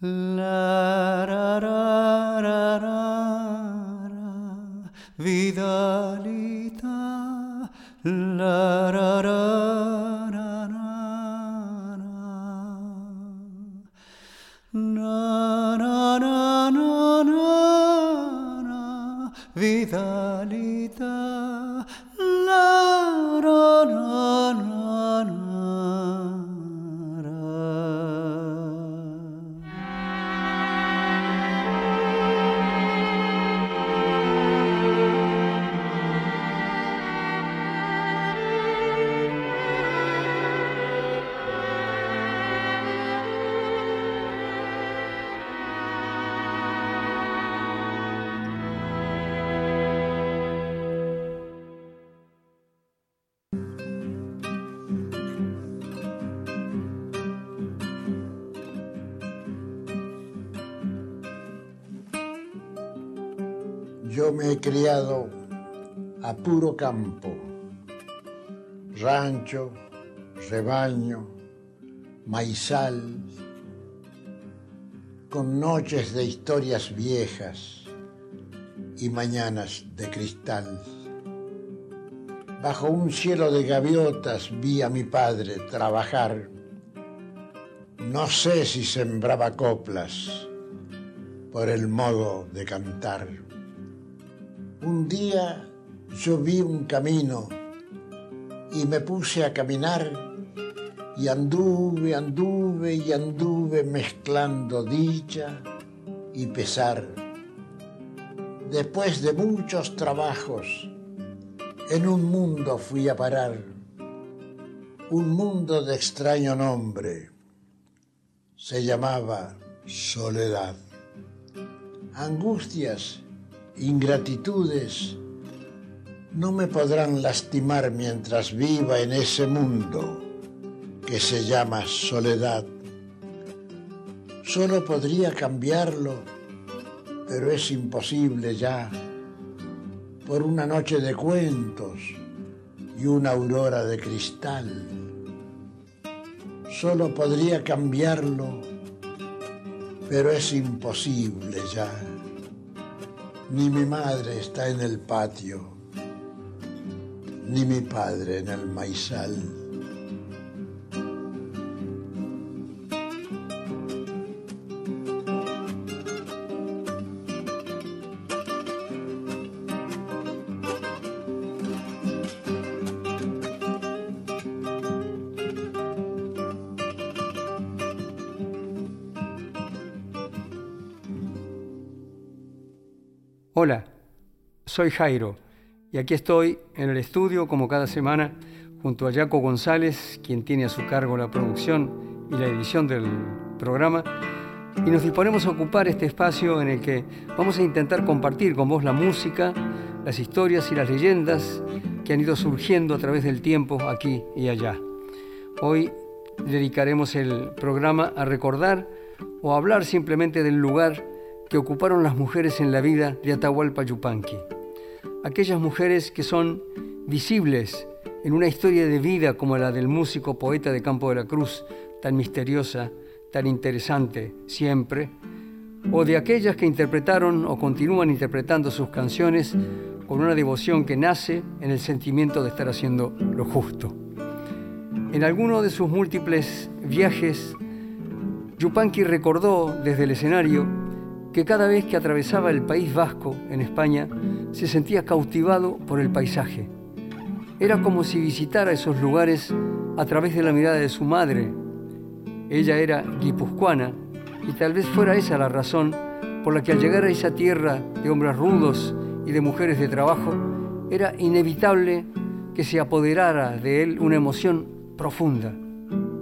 La, campo, rancho, rebaño, maizal, con noches de historias viejas y mañanas de cristal. Bajo un cielo de gaviotas vi a mi padre trabajar. No sé si sembraba coplas por el modo de cantar. Un día yo vi un camino y me puse a caminar y anduve, anduve y anduve mezclando dicha y pesar. Después de muchos trabajos, en un mundo fui a parar, un mundo de extraño nombre. Se llamaba soledad. Angustias ingratitudes no me podrán lastimar mientras viva en ese mundo que se llama soledad. Solo podría cambiarlo, pero es imposible ya, por una noche de cuentos y una aurora de cristal. Solo podría cambiarlo, pero es imposible ya ni mi madre está en el patio, ni mi padre en el maizal. Hola, soy Jairo y aquí estoy en el estudio como cada semana junto a Jaco González, quien tiene a su cargo la producción y la edición del programa, y nos disponemos a ocupar este espacio en el que vamos a intentar compartir con vos la música, las historias y las leyendas que han ido surgiendo a través del tiempo aquí y allá. Hoy dedicaremos el programa a recordar o a hablar simplemente del lugar que ocuparon las mujeres en la vida de Atahualpa Yupanqui. Aquellas mujeres que son visibles en una historia de vida como la del músico poeta de Campo de la Cruz, tan misteriosa, tan interesante siempre, o de aquellas que interpretaron o continúan interpretando sus canciones con una devoción que nace en el sentimiento de estar haciendo lo justo. En alguno de sus múltiples viajes, Yupanqui recordó desde el escenario que cada vez que atravesaba el País Vasco en España se sentía cautivado por el paisaje. Era como si visitara esos lugares a través de la mirada de su madre. Ella era guipuzcoana y tal vez fuera esa la razón por la que al llegar a esa tierra de hombres rudos y de mujeres de trabajo, era inevitable que se apoderara de él una emoción profunda.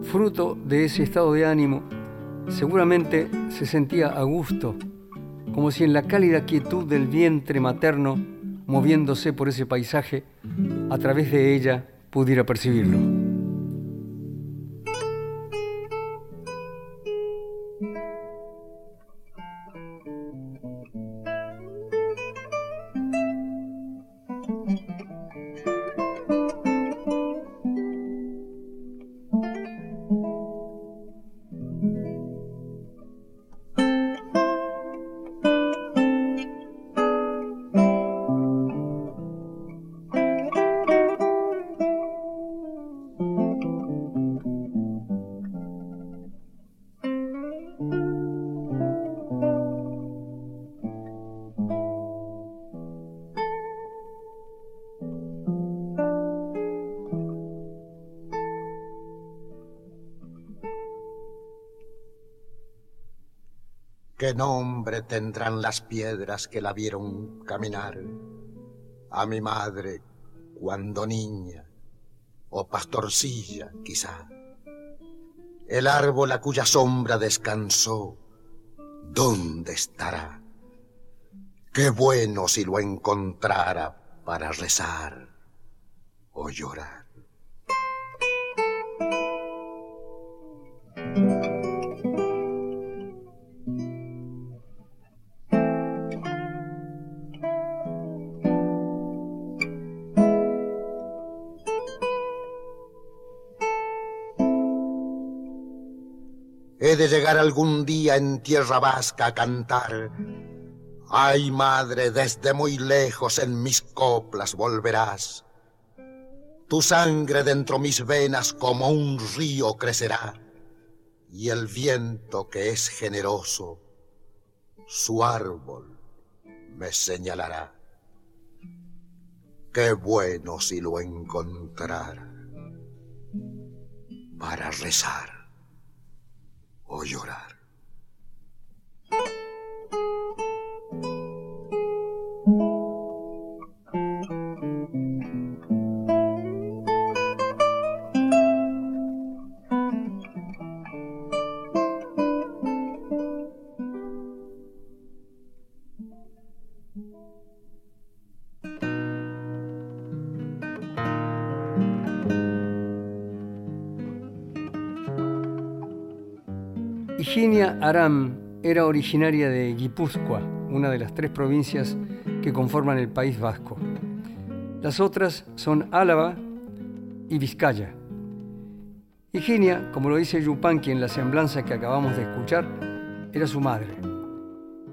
Fruto de ese estado de ánimo, seguramente se sentía a gusto como si en la cálida quietud del vientre materno, moviéndose por ese paisaje, a través de ella pudiera percibirlo. ¿Qué nombre tendrán las piedras que la vieron caminar? A mi madre cuando niña, o pastorcilla quizá. El árbol a cuya sombra descansó, ¿dónde estará? Qué bueno si lo encontrara para rezar o llorar. Llegar algún día en tierra vasca a cantar. Ay, madre, desde muy lejos en mis coplas volverás. Tu sangre dentro mis venas como un río crecerá, y el viento que es generoso, su árbol me señalará. Qué bueno si lo encontrara para rezar o llorar. Aram era originaria de Guipúzcoa, una de las tres provincias que conforman el País Vasco. Las otras son Álava y Vizcaya. Higinia, como lo dice Yupanqui en la semblanza que acabamos de escuchar, era su madre.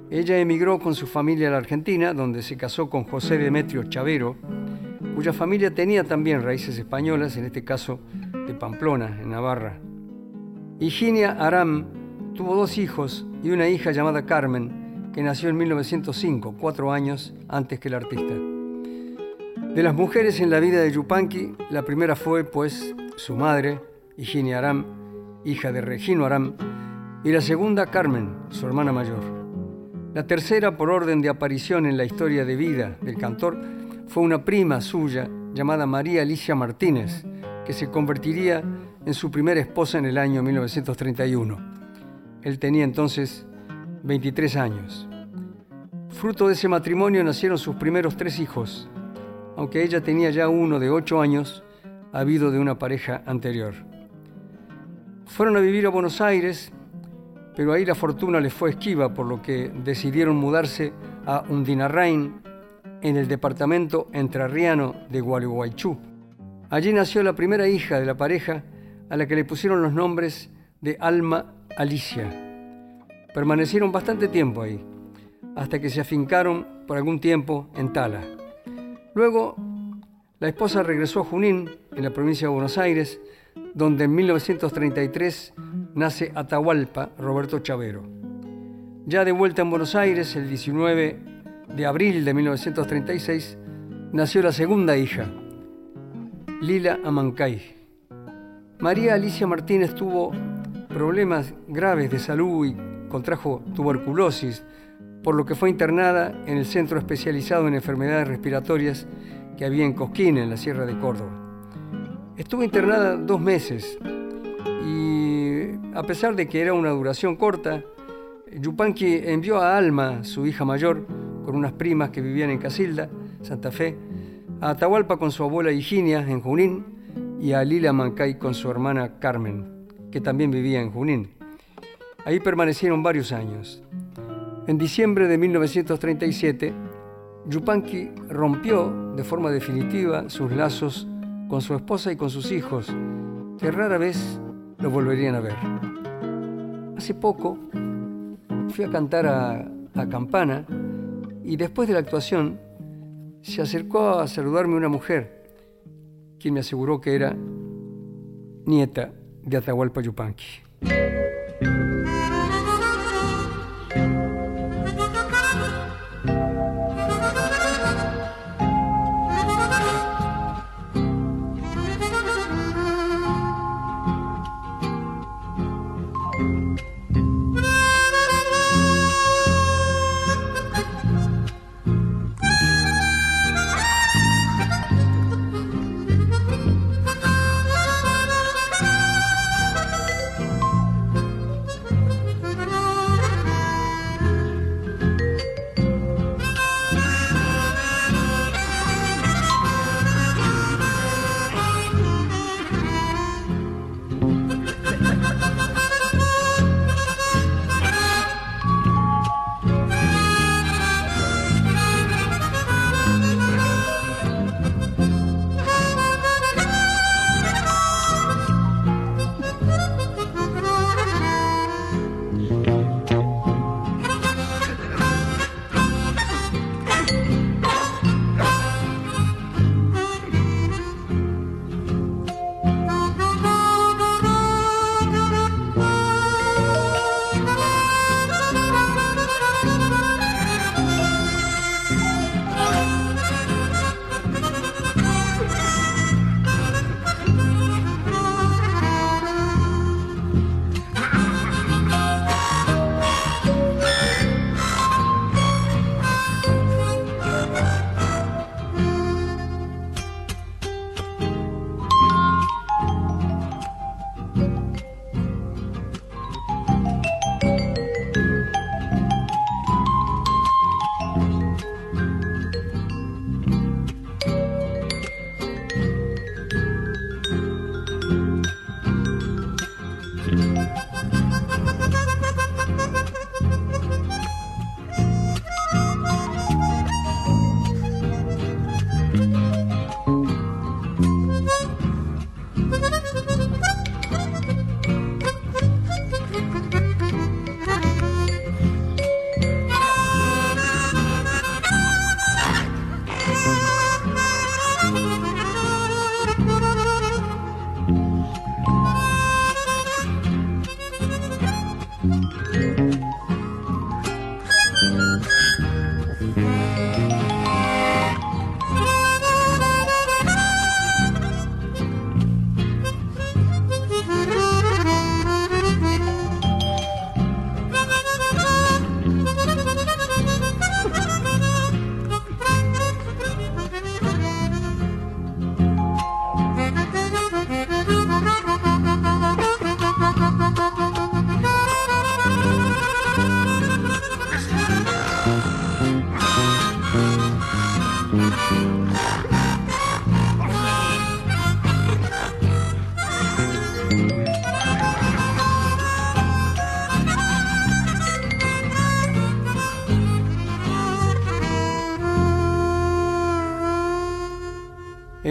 Ella emigró con su familia a la Argentina, donde se casó con José Demetrio Chavero, cuya familia tenía también raíces españolas, en este caso de Pamplona, en Navarra. Higinia Aram Tuvo dos hijos y una hija llamada Carmen, que nació en 1905, cuatro años antes que el artista. De las mujeres en la vida de Yupanqui, la primera fue, pues, su madre, Higinia Aram, hija de Regino Aram, y la segunda, Carmen, su hermana mayor. La tercera, por orden de aparición en la historia de vida del cantor, fue una prima suya llamada María Alicia Martínez, que se convertiría en su primera esposa en el año 1931. Él tenía entonces 23 años. Fruto de ese matrimonio nacieron sus primeros tres hijos, aunque ella tenía ya uno de ocho años, habido de una pareja anterior. Fueron a vivir a Buenos Aires, pero ahí la fortuna les fue esquiva, por lo que decidieron mudarse a Undinarrain, en el departamento entrerriano de Gualeguaychú. Allí nació la primera hija de la pareja, a la que le pusieron los nombres de Alma Alicia. Permanecieron bastante tiempo ahí, hasta que se afincaron por algún tiempo en Tala. Luego, la esposa regresó a Junín, en la provincia de Buenos Aires, donde en 1933 nace Atahualpa Roberto Chavero. Ya de vuelta en Buenos Aires, el 19 de abril de 1936, nació la segunda hija, Lila Amancay. María Alicia Martínez tuvo problemas graves de salud y contrajo tuberculosis, por lo que fue internada en el centro especializado en enfermedades respiratorias que había en Cosquín, en la Sierra de Córdoba. Estuvo internada dos meses y a pesar de que era una duración corta, Yupanqui envió a Alma, su hija mayor, con unas primas que vivían en Casilda, Santa Fe, a Atahualpa con su abuela Higinia en Junín y a Lila Mancay con su hermana Carmen que también vivía en Junín. Ahí permanecieron varios años. En diciembre de 1937, Yupanqui rompió de forma definitiva sus lazos con su esposa y con sus hijos, que rara vez lo volverían a ver. Hace poco fui a cantar a, Campana y después de la actuación se acercó a saludarme una mujer, quien me aseguró que era nieta de Atahualpa Yupanqui.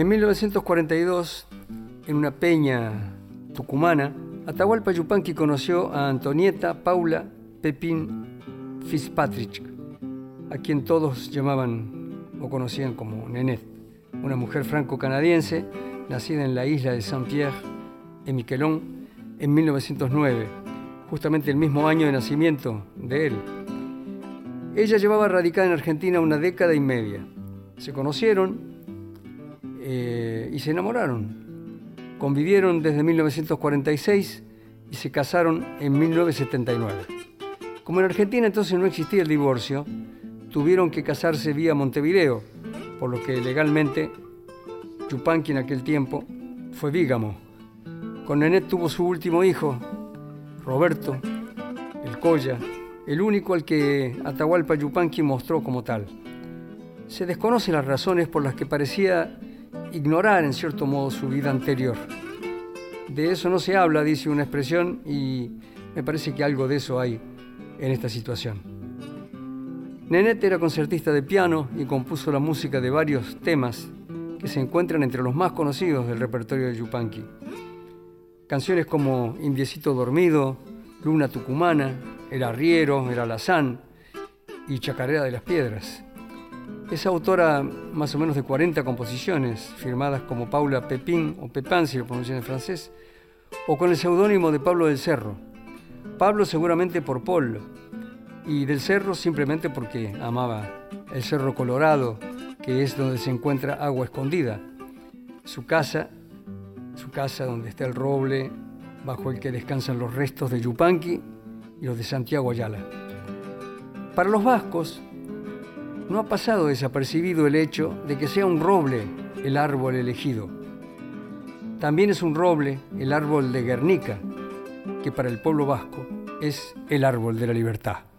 En 1942, en una peña tucumana, Atahualpa Yupanqui conoció a Antonieta Paula Pepín Fitzpatrick, a quien todos llamaban o conocían como Nenet, una mujer franco-canadiense nacida en la isla de Saint-Pierre, en Miquelón, en 1909, justamente el mismo año de nacimiento de él. Ella llevaba radicada en Argentina una década y media. Se conocieron eh, y se enamoraron. Convivieron desde 1946 y se casaron en 1979. Como en Argentina entonces no existía el divorcio, tuvieron que casarse vía Montevideo, por lo que legalmente Chupanqui en aquel tiempo fue vígamo. Con Nenet tuvo su último hijo, Roberto, el Colla, el único al que Atahualpa Yupanqui mostró como tal. Se desconocen las razones por las que parecía ignorar en cierto modo su vida anterior. De eso no se habla, dice una expresión, y me parece que algo de eso hay en esta situación. Nenet era concertista de piano y compuso la música de varios temas que se encuentran entre los más conocidos del repertorio de Yupanqui. Canciones como Indiecito Dormido, Luna Tucumana, El Arriero, El Alazán y Chacarera de las Piedras. Es autora más o menos de 40 composiciones, firmadas como Paula Pepín o Pepin, si lo pronuncian en francés, o con el seudónimo de Pablo del Cerro. Pablo seguramente por Paul, y del Cerro simplemente porque amaba el Cerro Colorado, que es donde se encuentra agua escondida. Su casa, su casa donde está el roble, bajo el que descansan los restos de Yupanqui y los de Santiago Ayala. Para los vascos, no ha pasado desapercibido el hecho de que sea un roble el árbol elegido. También es un roble el árbol de Guernica, que para el pueblo vasco es el árbol de la libertad.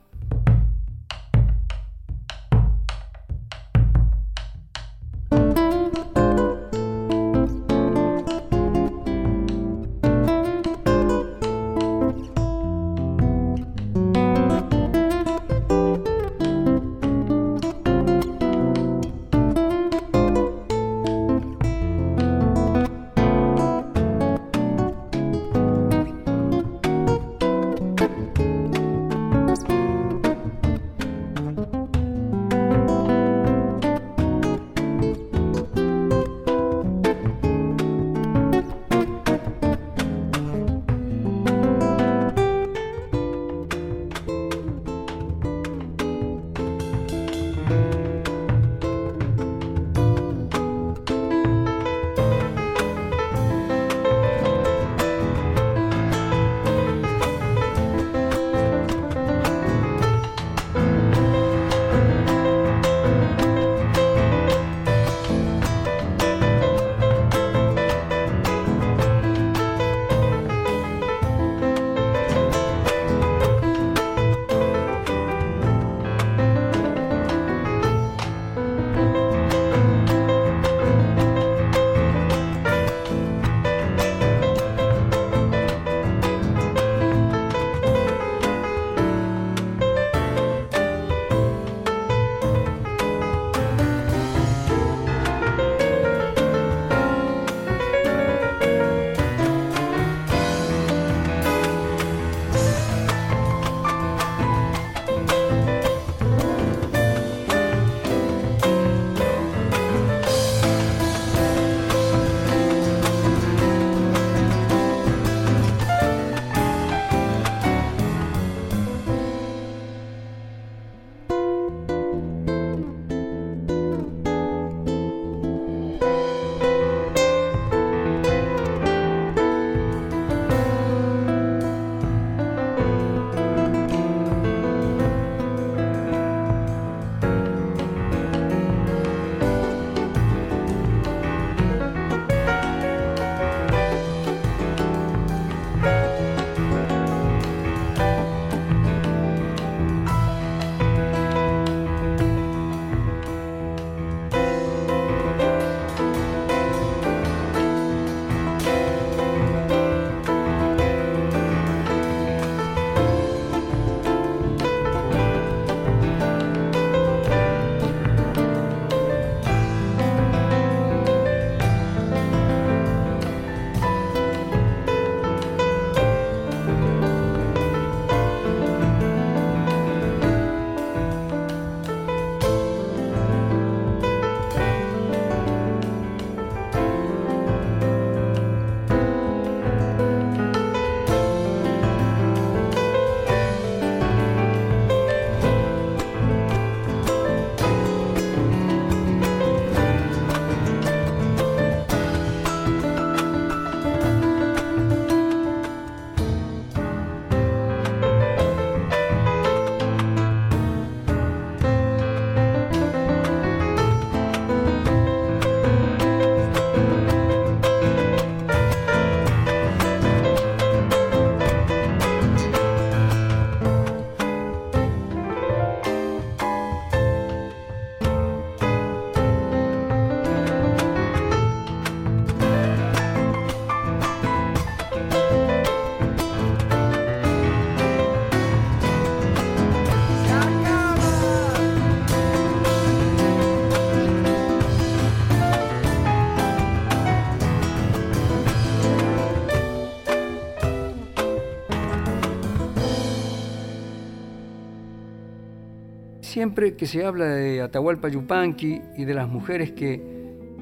Siempre que se habla de Atahualpa Yupanqui y de las mujeres que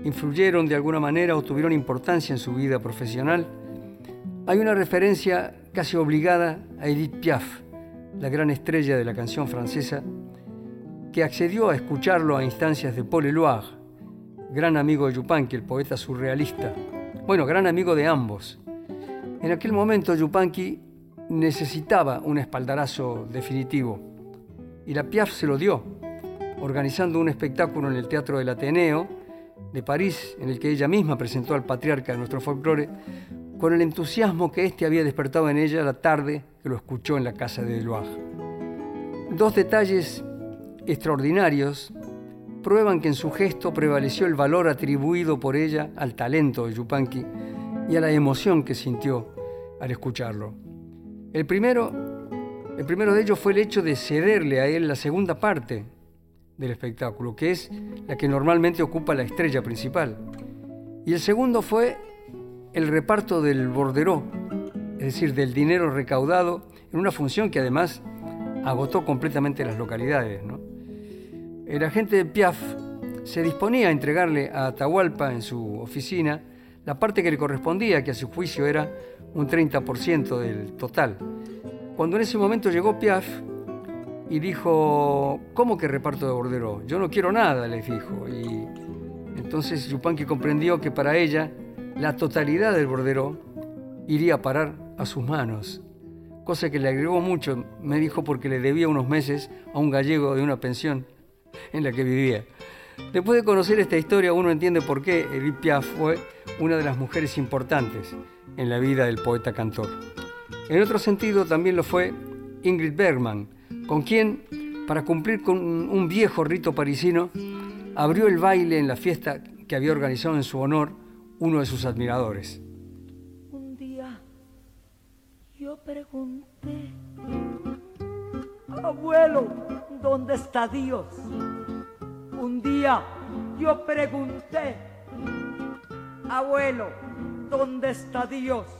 influyeron de alguna manera o tuvieron importancia en su vida profesional, hay una referencia casi obligada a Edith Piaf, la gran estrella de la canción francesa, que accedió a escucharlo a instancias de Paul Eluard, gran amigo de Yupanqui, el poeta surrealista, bueno, gran amigo de ambos. En aquel momento Yupanqui necesitaba un espaldarazo definitivo y la Piaf se lo dio, organizando un espectáculo en el Teatro del Ateneo de París, en el que ella misma presentó al patriarca de nuestro folclore, con el entusiasmo que éste había despertado en ella la tarde que lo escuchó en la casa de Deloire. Dos detalles extraordinarios prueban que en su gesto prevaleció el valor atribuido por ella al talento de Yupanqui y a la emoción que sintió al escucharlo. El primero, el primero de ellos fue el hecho de cederle a él la segunda parte del espectáculo, que es la que normalmente ocupa la estrella principal. Y el segundo fue el reparto del borderó, es decir, del dinero recaudado en una función que además agotó completamente las localidades. El agente de Piaf se disponía a entregarle a Atahualpa en su oficina la parte que le correspondía, que a su juicio era un 30% del total. Cuando en ese momento llegó Piaf y dijo, ¿cómo que reparto de bordero? Yo no quiero nada, le dijo. Y entonces Yupanqui comprendió que para ella la totalidad del bordero iría a parar a sus manos, cosa que le agregó mucho, me dijo porque le debía unos meses a un gallego de una pensión en la que vivía. Después de conocer esta historia uno entiende por qué Edith Piaf fue una de las mujeres importantes en la vida del poeta cantor. En otro sentido también lo fue Ingrid Bergman, con quien, para cumplir con un viejo rito parisino, abrió el baile en la fiesta que había organizado en su honor uno de sus admiradores. Un día yo pregunté, abuelo, ¿dónde está Dios? Un día yo pregunté, abuelo, ¿dónde está Dios?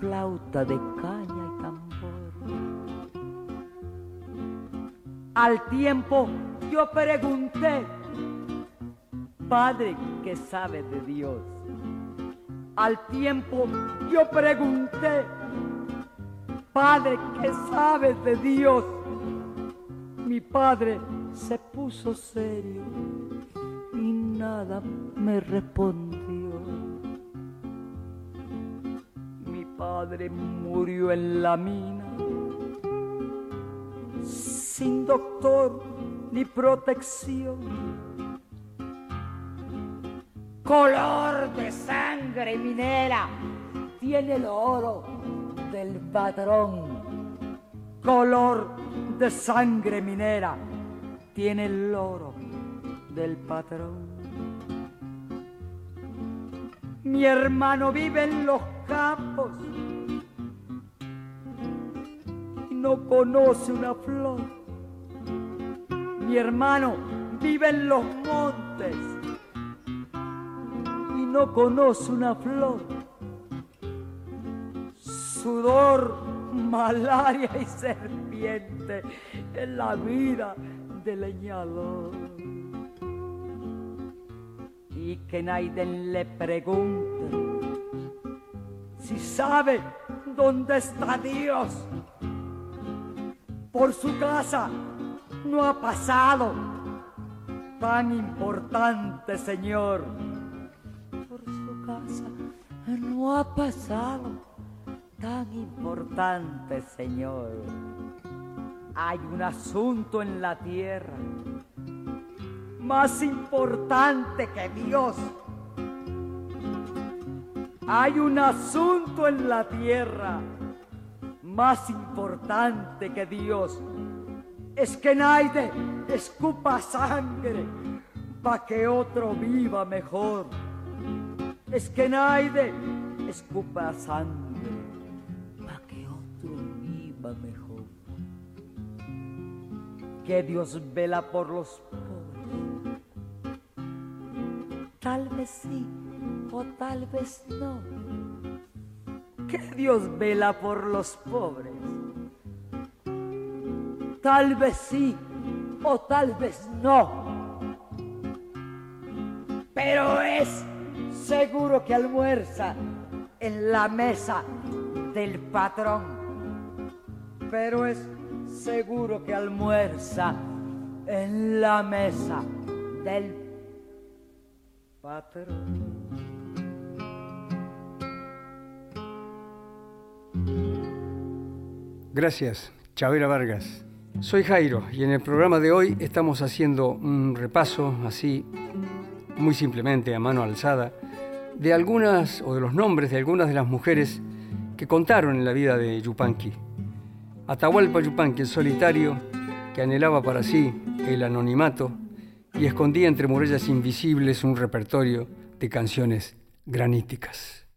flauta de caña y tambor. Al tiempo yo pregunté, Padre que sabe de Dios. Al tiempo yo pregunté, Padre que sabe de Dios. Mi padre se puso serio y nada me respondió. Padre murió en la mina. Sin doctor ni protección. Color de sangre minera. Tiene el oro del patrón. Color de sangre minera. Tiene el oro del patrón. Mi hermano vive en los campos no conoce una flor. Mi hermano vive en los montes no conoce una flor. Sudor, malaria y serpiente en la vida del leñador. Y que nadie le pregunte si sabe dónde está Dios. Por su casa no ha pasado tan importante, Señor no ha pasado tan importante, Señor. Hay un asunto en la tierra más importante que Dios. Hay un asunto en la tierra más importante que Dios. es que nadie escupa sangre pa' que otro viva mejor. Es que nadie escupa sangre pa' que otro viva mejor. Que Dios vela por los pobres. Tal vez sí o tal vez no. Que Dios vela por los pobres Tal vez sí o tal vez no. Pero es seguro que almuerza en la mesa del patrón. Pero es seguro que almuerza en la mesa del patrón. Gracias, Chavera Vargas. Soy Jairo y en el programa de hoy estamos haciendo un repaso así, muy simplemente a mano alzada, de algunas o de los nombres de algunas de las mujeres que contaron en la vida de Yupanqui. Atahualpa Yupanqui, el solitario, que anhelaba para sí el anonimato y escondía entre murallas invisibles un repertorio de canciones graníticas.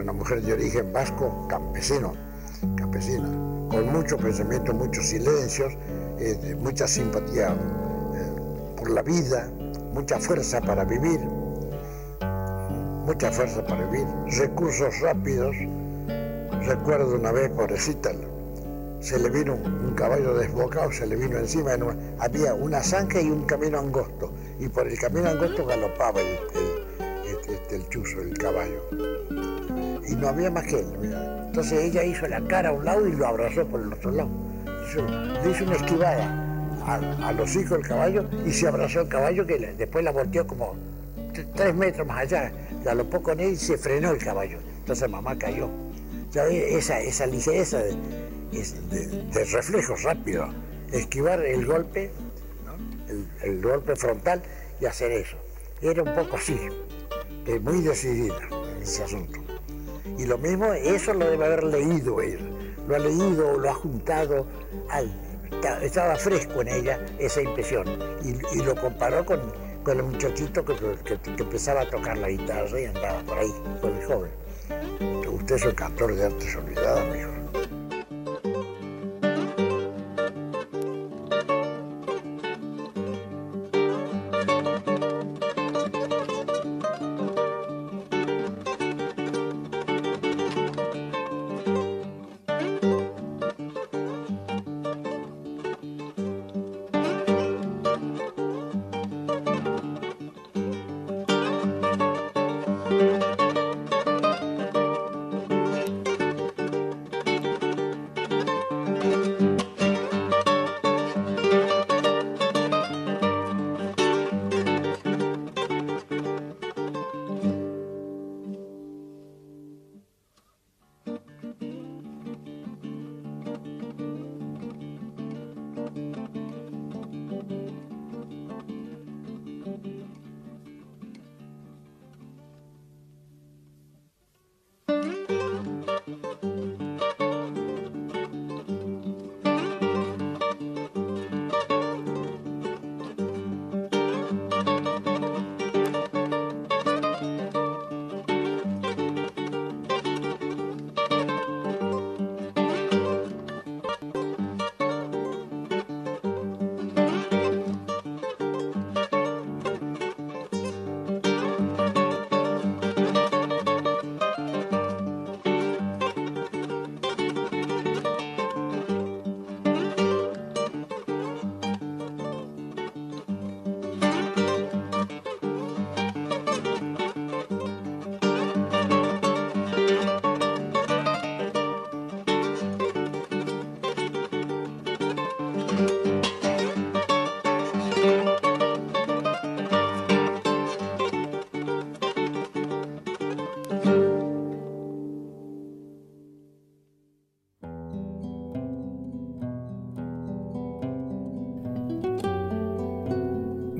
Mujer de origen vasco, campesino, campesina, con mucho pensamiento, muchos silencios, eh, mucha simpatía eh, por la vida, mucha fuerza para vivir, mucha fuerza para vivir, recursos rápidos. Recuerdo una vez, pobrecita, se le vino un caballo desbocado, se le vino encima, había una zanja y un camino angosto, y por el camino angosto galopaba el, el, el chuzo, el caballo y no había más que él. Entonces ella hizo la cara a un lado y lo abrazó por el otro lado. le hizo una esquivada a, los hijos del caballo y se abrazó el caballo que después la volteó como tres metros más allá. Galopó con él y se frenó el caballo. Entonces mamá cayó. Ya esa, esa ligereza de, de, reflejos rápido, esquivar el golpe, el, golpe frontal y hacer eso. Era un poco así, muy decidida ese asunto. Y lo mismo, eso lo debe haber leído él. Lo ha leído, lo ha juntado, estaba fresco en ella esa impresión. Y, lo comparó con, con, el muchachito que, que, empezaba a tocar la guitarra y andaba por ahí, con el joven. Usted es el cantor de artes olvidadas, mi hijo.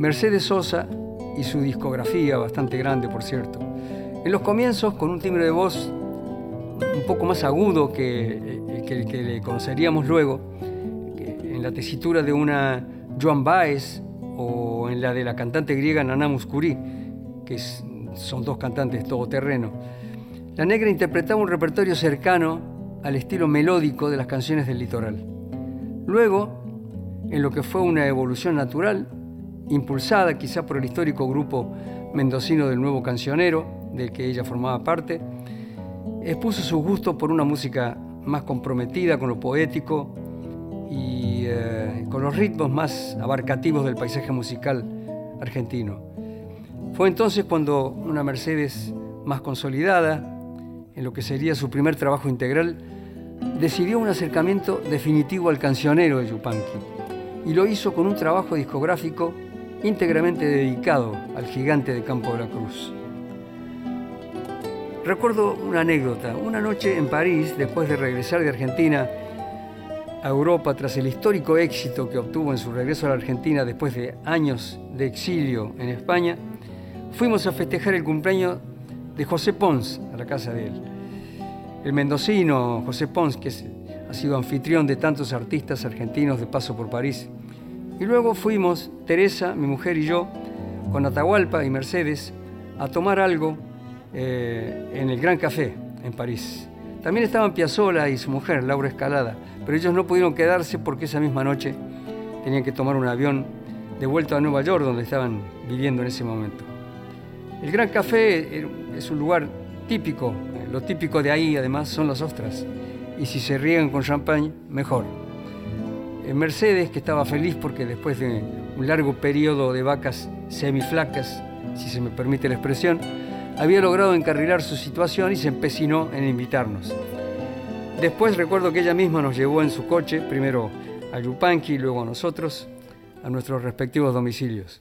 Mercedes Sosa y su discografía, bastante grande por cierto. En los comienzos, con un timbre de voz un poco más agudo que el que, que, le conoceríamos luego, en la tesitura de una Joan Baez o en la de la cantante griega Nana Muscuri, que son dos cantantes todoterreno. La negra interpretaba un repertorio cercano al estilo melódico de las canciones del litoral. Luego, en lo que fue una evolución natural, impulsada quizá por el histórico grupo mendocino del Nuevo Cancionero, del que ella formaba parte, expuso su gusto por una música más comprometida con lo poético y eh, con los ritmos más abarcativos del paisaje musical argentino. Fue entonces cuando una Mercedes más consolidada, en lo que sería su primer trabajo integral, decidió un acercamiento definitivo al cancionero de Yupanqui y lo hizo con un trabajo discográfico íntegramente dedicado al gigante de Campo de la Cruz. Recuerdo una anécdota. Una noche en París, después de regresar de Argentina a Europa tras el histórico éxito que obtuvo en su regreso a la Argentina después de años de exilio en España, fuimos a festejar el cumpleaños de José Pons a la casa de él. El mendocino José Pons, que ha sido anfitrión de tantos artistas argentinos de paso por París. Y luego fuimos, Teresa, mi mujer y yo, con Atahualpa y Mercedes, a tomar algo eh, en el Gran Café en París. También estaban Piazzola y su mujer, Laura Escalada, pero ellos no pudieron quedarse porque esa misma noche tenían que tomar un avión de vuelta a Nueva York, donde estaban viviendo en ese momento. El Gran Café es un lugar típico, lo típico de ahí además son las ostras, y si se riegan con champán, mejor. En Mercedes, que estaba feliz porque después de un largo periodo de vacas semiflacas, si se me permite la expresión, había logrado encarrilar su situación y se empecinó en invitarnos. Después recuerdo que ella misma nos llevó en su coche, primero a Yupanqui luego a nosotros, a nuestros respectivos domicilios.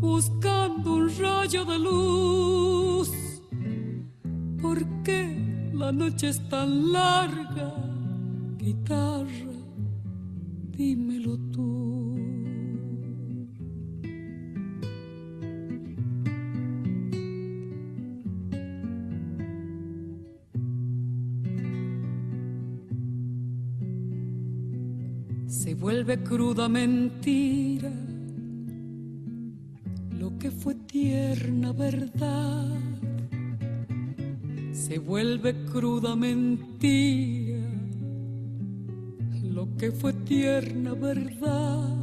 buscando un rayo de luz. ¿Por qué la noche es tan larga? Guitarra, dímelo tú. Se vuelve cruda mentira fue tierna verdad se vuelve cruda mentira. Lo que fue tierna verdad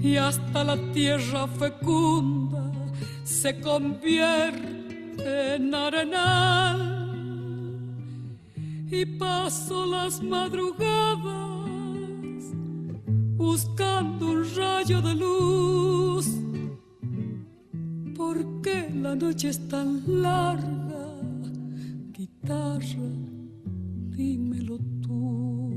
y hasta la tierra fecunda se convierte en arenal y paso las madrugadas buscando un rayo de luz. ¿Por qué la noche es tan larga? Guitarra, dímelo tú.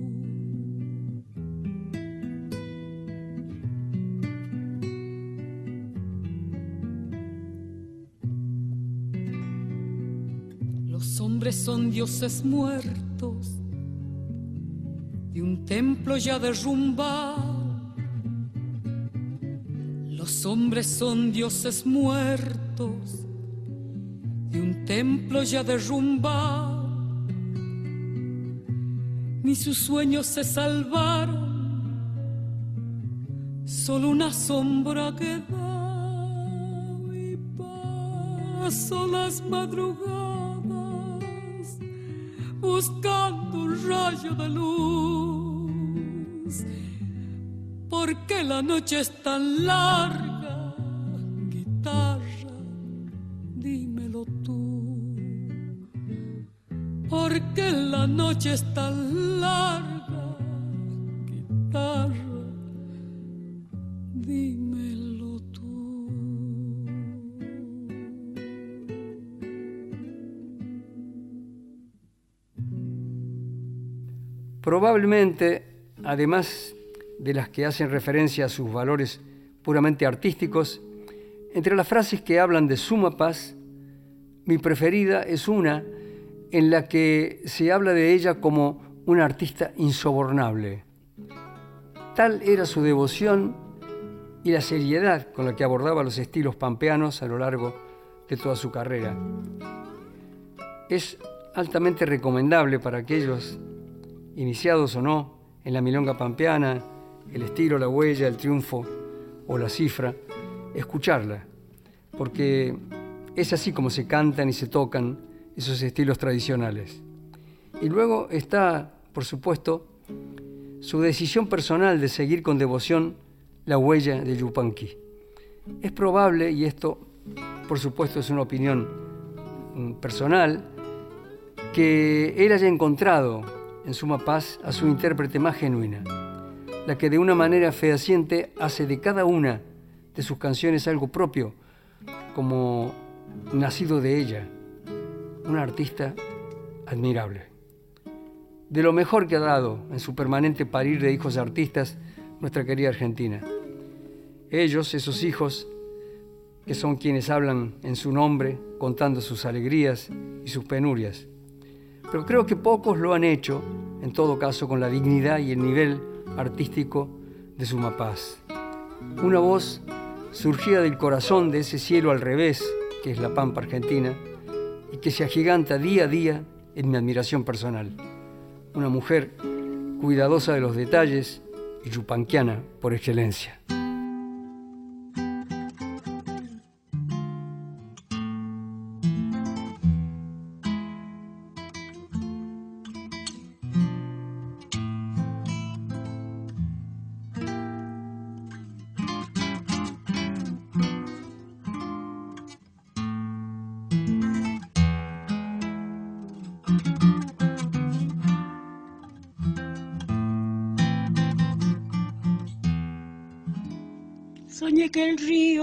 Los hombres son dioses muertos de un templo ya derrumbado los hombres son dioses muertos de un templo ya derrumbado. Ni sus sueños se salvaron, solo una sombra quedó y pasó las madrugadas buscando un rayo de luz. Porque la noche es tan larga, noche es tan larga, guitarra, dímelo tú. Probablemente, además de las que hacen referencia a sus valores puramente artísticos, entre las frases que hablan de suma paz, mi preferida es una en la que se habla de ella como una artista insobornable. Tal era su devoción y la seriedad con la que abordaba los estilos pampeanos a lo largo de toda su carrera. Es altamente recomendable para aquellos iniciados o no en la milonga pampeana, el estilo, la huella, el triunfo o la cifra, escucharla, porque es así como se cantan y se tocan esos estilos tradicionales. Y luego está, por supuesto, su decisión personal de seguir con devoción la huella de Yupanqui. Es probable, y esto por supuesto es una opinión mm, personal, que él haya encontrado en suma paz a su intérprete más genuina, la que de una manera fehaciente hace de cada una de sus canciones algo propio, como nacido de ella, una artista admirable. De lo mejor que ha dado en su permanente parir de hijos de artistas nuestra querida Argentina. Ellos, esos hijos, que son quienes hablan en su nombre, contando sus alegrías y sus penurias. Pero creo que pocos lo han hecho, en todo caso, con la dignidad y el nivel artístico de su Paz. Una voz surgida del corazón de ese cielo al revés, que es la Pampa Argentina, y que se agiganta día a día en mi admiración personal. Una mujer cuidadosa de los detalles y yupanquiana por excelencia.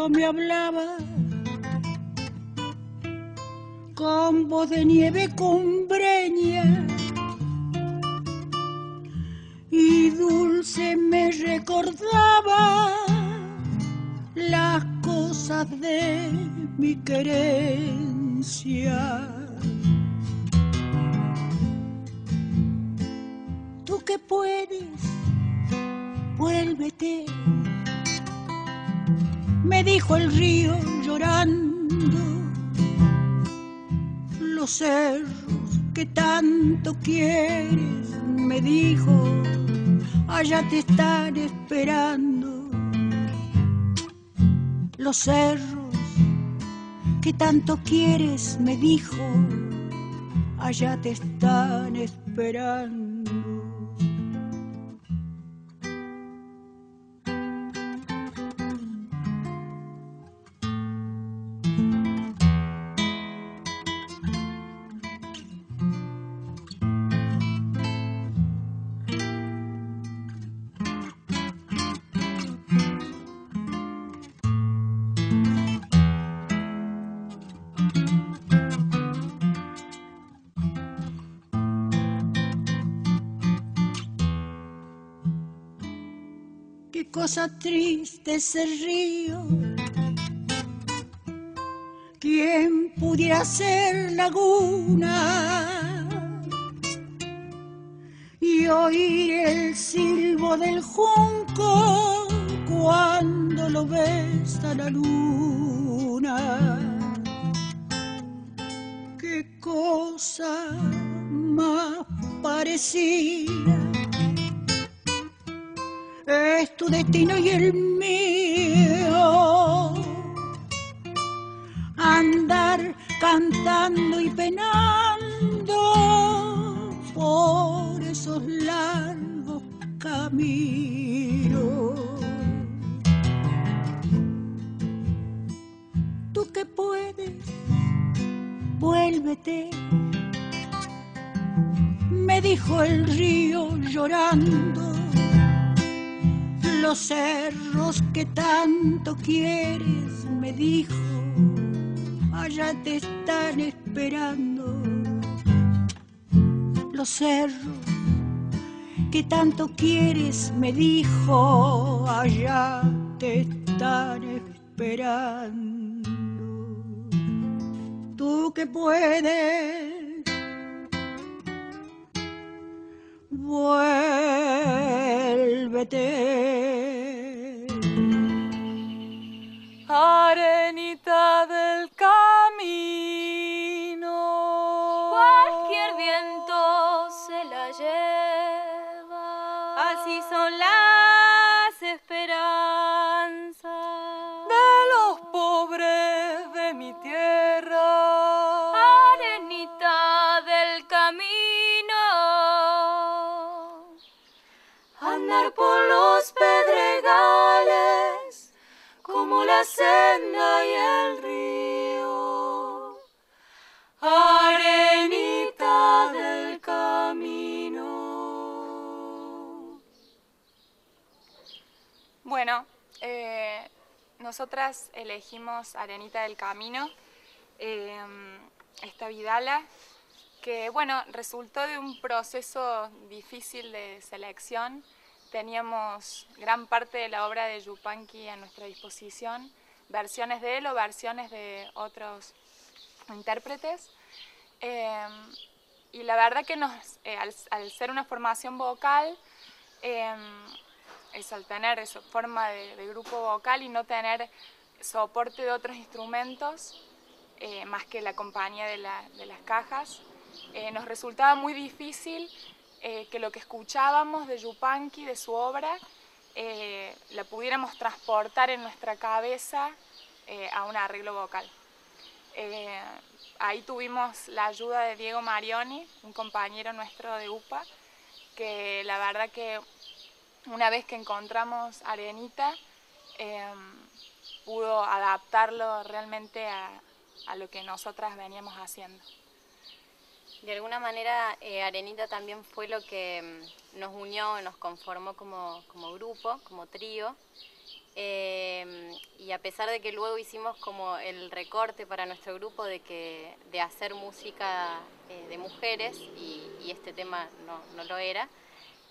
Me hablaba con voz de nieve cumbreña y dulce me recordaba las cosas de mi querencia. Tú que puedes, vuélvete me dijo el río llorando, los cerros que tanto quieres, me dijo, allá te están esperando, los cerros que tanto quieres, me dijo, allá te están esperando. Cosa triste ese río. ¿Quién pudiera ser laguna y oír el silbo del junco cuando lo besa la luna? Qué cosa más parecida es tu destino y el mío. Andar cantando y penando por esos largos caminos. Tú que puedes, vuélvete me dijo el río llorando los cerros que tanto quieres, me dijo, allá te están esperando. Los cerros que tanto quieres, me dijo, allá te están esperando. Tú que puedes, vuélvete. Arenita senda y el río. Arenita del camino. Bueno, eh, nosotras elegimos Arenita del Camino, eh, esta Vidala, que bueno, resultó de un proceso difícil de selección. Teníamos gran parte de la obra de Yupanqui a nuestra disposición, versiones de él o versiones de otros intérpretes. Eh, y la verdad que nos, eh, al, al, ser una formación vocal, eh, eso, al tener eso, forma de, de, grupo vocal y no tener soporte de otros instrumentos, eh, más que la compañía de, la, de las cajas, eh, nos resultaba muy difícil eh, que lo que escuchábamos de Yupanqui, de su obra, la pudiéramos transportar en nuestra cabeza a un arreglo vocal. ahí tuvimos la ayuda de Diego Marioni, un compañero nuestro de UPA, que la verdad que una vez que encontramos Arenita, eh, pudo adaptarlo realmente a, a, lo que nosotras veníamos haciendo. De alguna manera, eh, Arenita también fue lo que nos unió, nos conformó como, como grupo, como trío. Eh, y a pesar de que luego hicimos como el recorte para nuestro grupo de, que, de hacer música eh, de mujeres, y, este tema no, no lo era,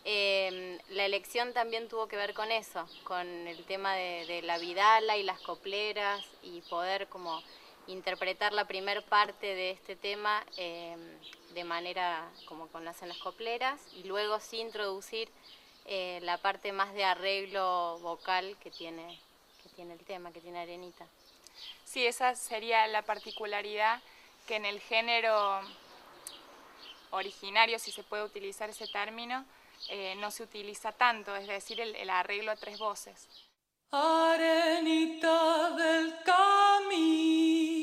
eh, la elección también tuvo que ver con eso, con el tema de, de, la vidala y las copleras y poder como interpretar la primer parte de este tema eh, de manera como con las en las copleras y luego sí introducir eh, la parte más de arreglo vocal que tiene, que tiene el tema, que tiene Arenita. Sí, esa sería la particularidad que en el género originario, si se puede utilizar ese término, eh, no se utiliza tanto, es decir, el, el arreglo a tres voces. Arenita del camino,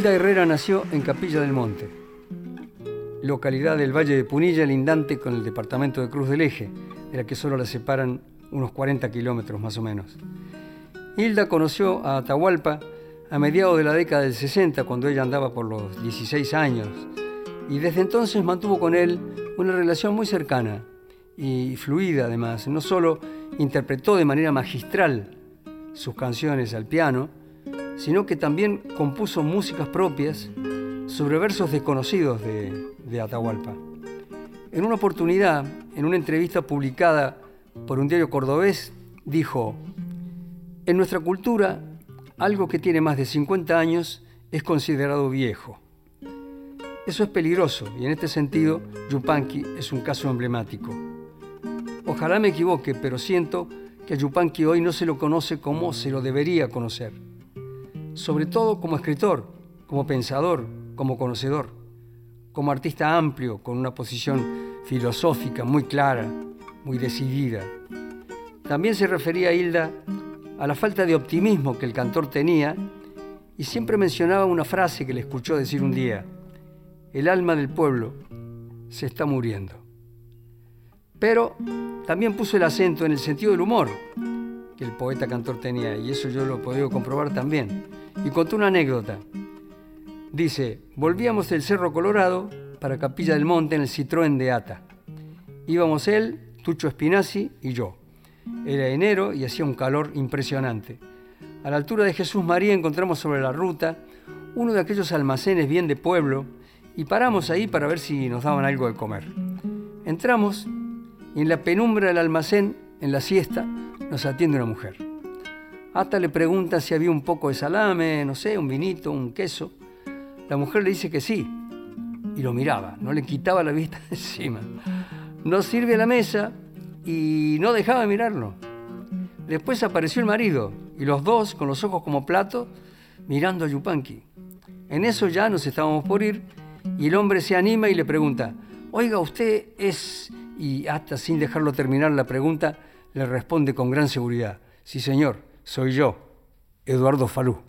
Hilda Herrera nació en Capilla del Monte, localidad del Valle de Punilla, lindante con el departamento de Cruz del Eje, de la que solo la separan unos 40 kilómetros más o menos. Hilda conoció a Atahualpa a mediados de la década del 60, cuando ella andaba por los 16 años, y desde entonces mantuvo con él una relación muy cercana y fluida además. No solo interpretó de manera magistral sus canciones al piano, sino que también compuso músicas propias sobre versos desconocidos de, Atahualpa. En una oportunidad, en una entrevista publicada por un diario cordobés, dijo, en nuestra cultura, algo que tiene más de 50 años es considerado viejo. Eso es peligroso y en este sentido Yupanqui es un caso emblemático. Ojalá me equivoque, pero siento que a Yupanqui hoy no se lo conoce como se lo debería conocer. Sobre todo como escritor, como pensador, como conocedor, como artista amplio, con una posición filosófica muy clara, muy decidida. También se refería a Hilda a la falta de optimismo que el cantor tenía y siempre mencionaba una frase que le escuchó decir un día, el alma del pueblo se está muriendo. Pero también puso el acento en el sentido del humor que el poeta cantor tenía, y eso yo lo he podido comprobar también. Y contó una anécdota. Dice, volvíamos del Cerro Colorado para Capilla del Monte en el Citroën de Ata. Íbamos él, Tucho Espinazzi y yo. Era enero y hacía un calor impresionante. A la altura de Jesús María encontramos sobre la ruta uno de aquellos almacenes bien de pueblo y paramos ahí para ver si nos daban algo de comer. Entramos y en la penumbra del almacén, en la siesta, nos atiende una mujer. Hasta le pregunta si había un poco de salame, no sé, un vinito, un queso. La mujer le dice que sí y lo miraba, no le quitaba la vista encima. Nos sirve a la mesa y no dejaba de mirarlo. Después apareció el marido y los dos, con los ojos como plato, mirando a Yupanqui. En eso ya nos estábamos por ir y el hombre se anima y le pregunta, oiga, usted es... Y hasta sin dejarlo terminar la pregunta, le responde con gran seguridad, sí señor, soy yo, Eduardo Falú.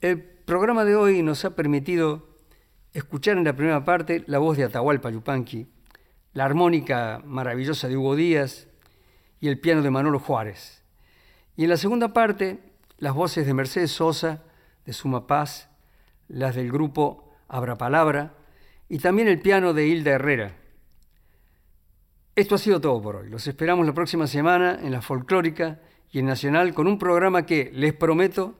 El programa de hoy nos ha permitido escuchar en la primera parte la voz de Atahualpa Yupanqui, la armónica maravillosa de Hugo Díaz y el piano de Manolo Juárez. Y en la segunda parte, las voces de Mercedes Sosa, de Suma Paz, las del grupo Abra Palabra y también el piano de Hilda Herrera. Esto ha sido todo por hoy. Los esperamos la próxima semana en la folclórica y en Nacional con un programa que, les prometo,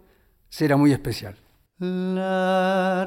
será muy especial. La,